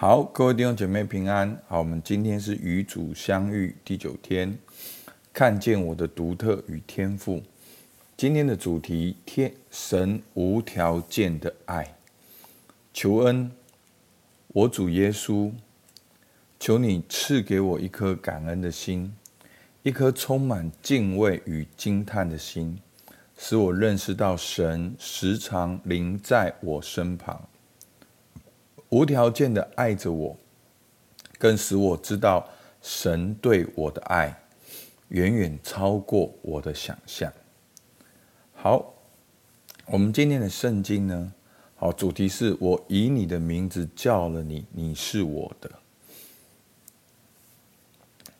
好，各位弟兄姐妹平安。好，我们今天是与主相遇第九天，看见我的独特与天赋。今天的主题：天神无条件的爱。求恩，我主耶稣，求你赐给我一颗感恩的心，一颗充满敬畏与惊叹的心，使我认识到神时常临在我身旁。无条件的爱着我，更使我知道神对我的爱远远超过我的想象。好，我们今天的圣经呢？好，主题是我以你的名字叫了你，你是我的。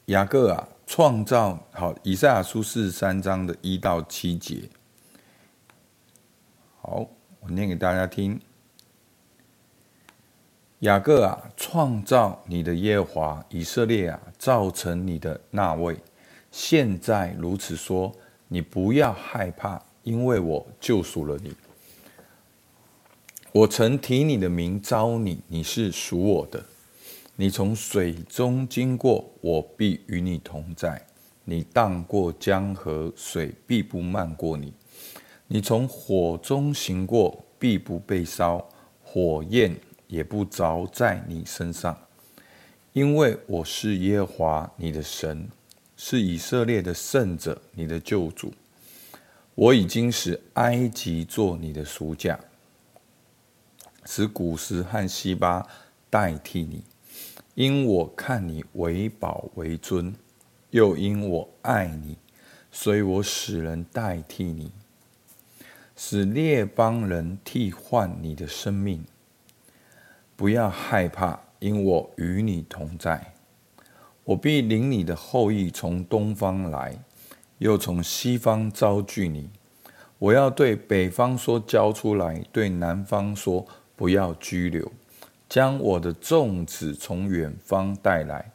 雅各啊，创造好，以赛亚书四十三章的一到七节。好，我念给大家听。雅各啊，创造你的耶华，以色列啊，造成你的那位，现在如此说：你不要害怕，因为我救赎了你。我曾提你的名召你，你是属我的。你从水中经过，我必与你同在；你荡过江河，水必不漫过你；你从火中行过，必不被烧，火焰。也不着在你身上，因为我是耶和华你的神，是以色列的圣者，你的救主。我已经使埃及做你的赎价，使古实和西巴代替你，因我看你为宝为尊，又因我爱你，所以我使人代替你，使列邦人替换你的生命。不要害怕，因我与你同在。我必领你的后裔从东方来，又从西方招聚你。我要对北方说交出来，对南方说不要拘留。将我的众子从远方带来，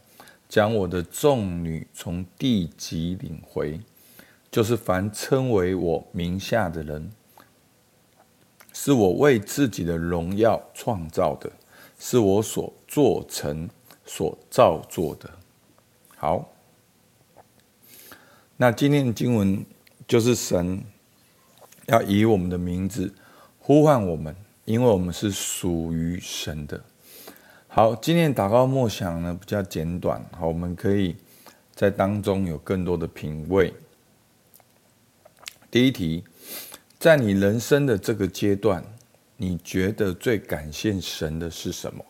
将我的众女从地极领回，就是凡称为我名下的人，是我为自己的荣耀创造的。是我所做成、所造作的。好，那今天的经文就是神要以我们的名字呼唤我们，因为我们是属于神的。好，今天祷告默想呢比较简短，好，我们可以在当中有更多的品味。第一题，在你人生的这个阶段。你觉得最感谢神的是什么？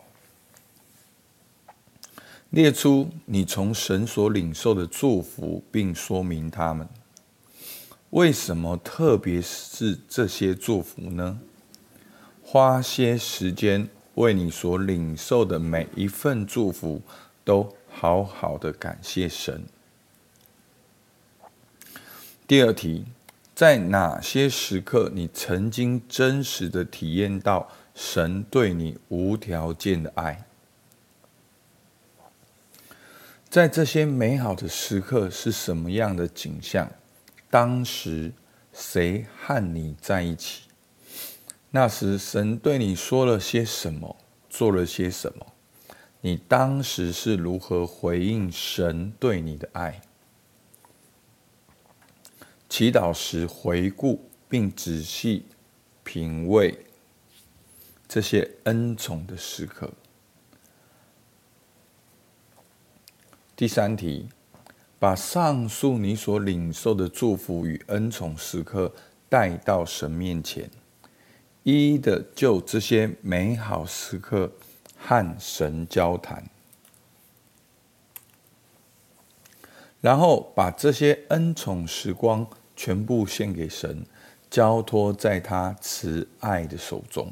列出你从神所领受的祝福，并说明他们。为什么特别是这些祝福呢？花些时间为你所领受的每一份祝福，都好好的感谢神。第二题。在哪些时刻，你曾经真实的体验到神对你无条件的爱？在这些美好的时刻是什么样的景象？当时谁和你在一起？那时神对你说了些什么？做了些什么？你当时是如何回应神对你的爱？祈祷时回顾并仔细品味这些恩宠的时刻。第三题，把上述你所领受的祝福与恩宠时刻带到神面前，一一的就这些美好时刻和神交谈，然后把这些恩宠时光。全部献给神，交托在他慈爱的手中。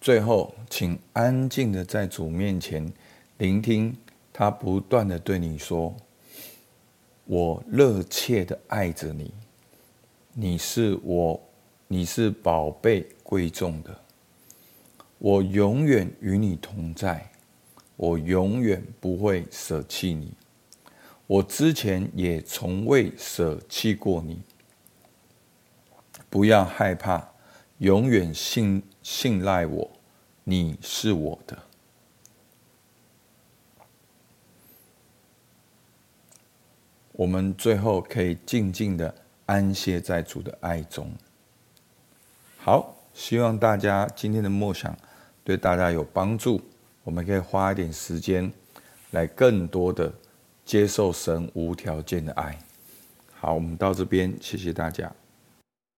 最后，请安静的在主面前聆听他不断的对你说：“我热切的爱着你，你是我，你是宝贝贵重的，我永远与你同在，我永远不会舍弃你。”我之前也从未舍弃过你，不要害怕，永远信信赖我，你是我的。我们最后可以静静的安歇在主的爱中。好，希望大家今天的默想对大家有帮助。我们可以花一点时间，来更多的接受神无条件的爱。好，我们到这边，谢谢大家。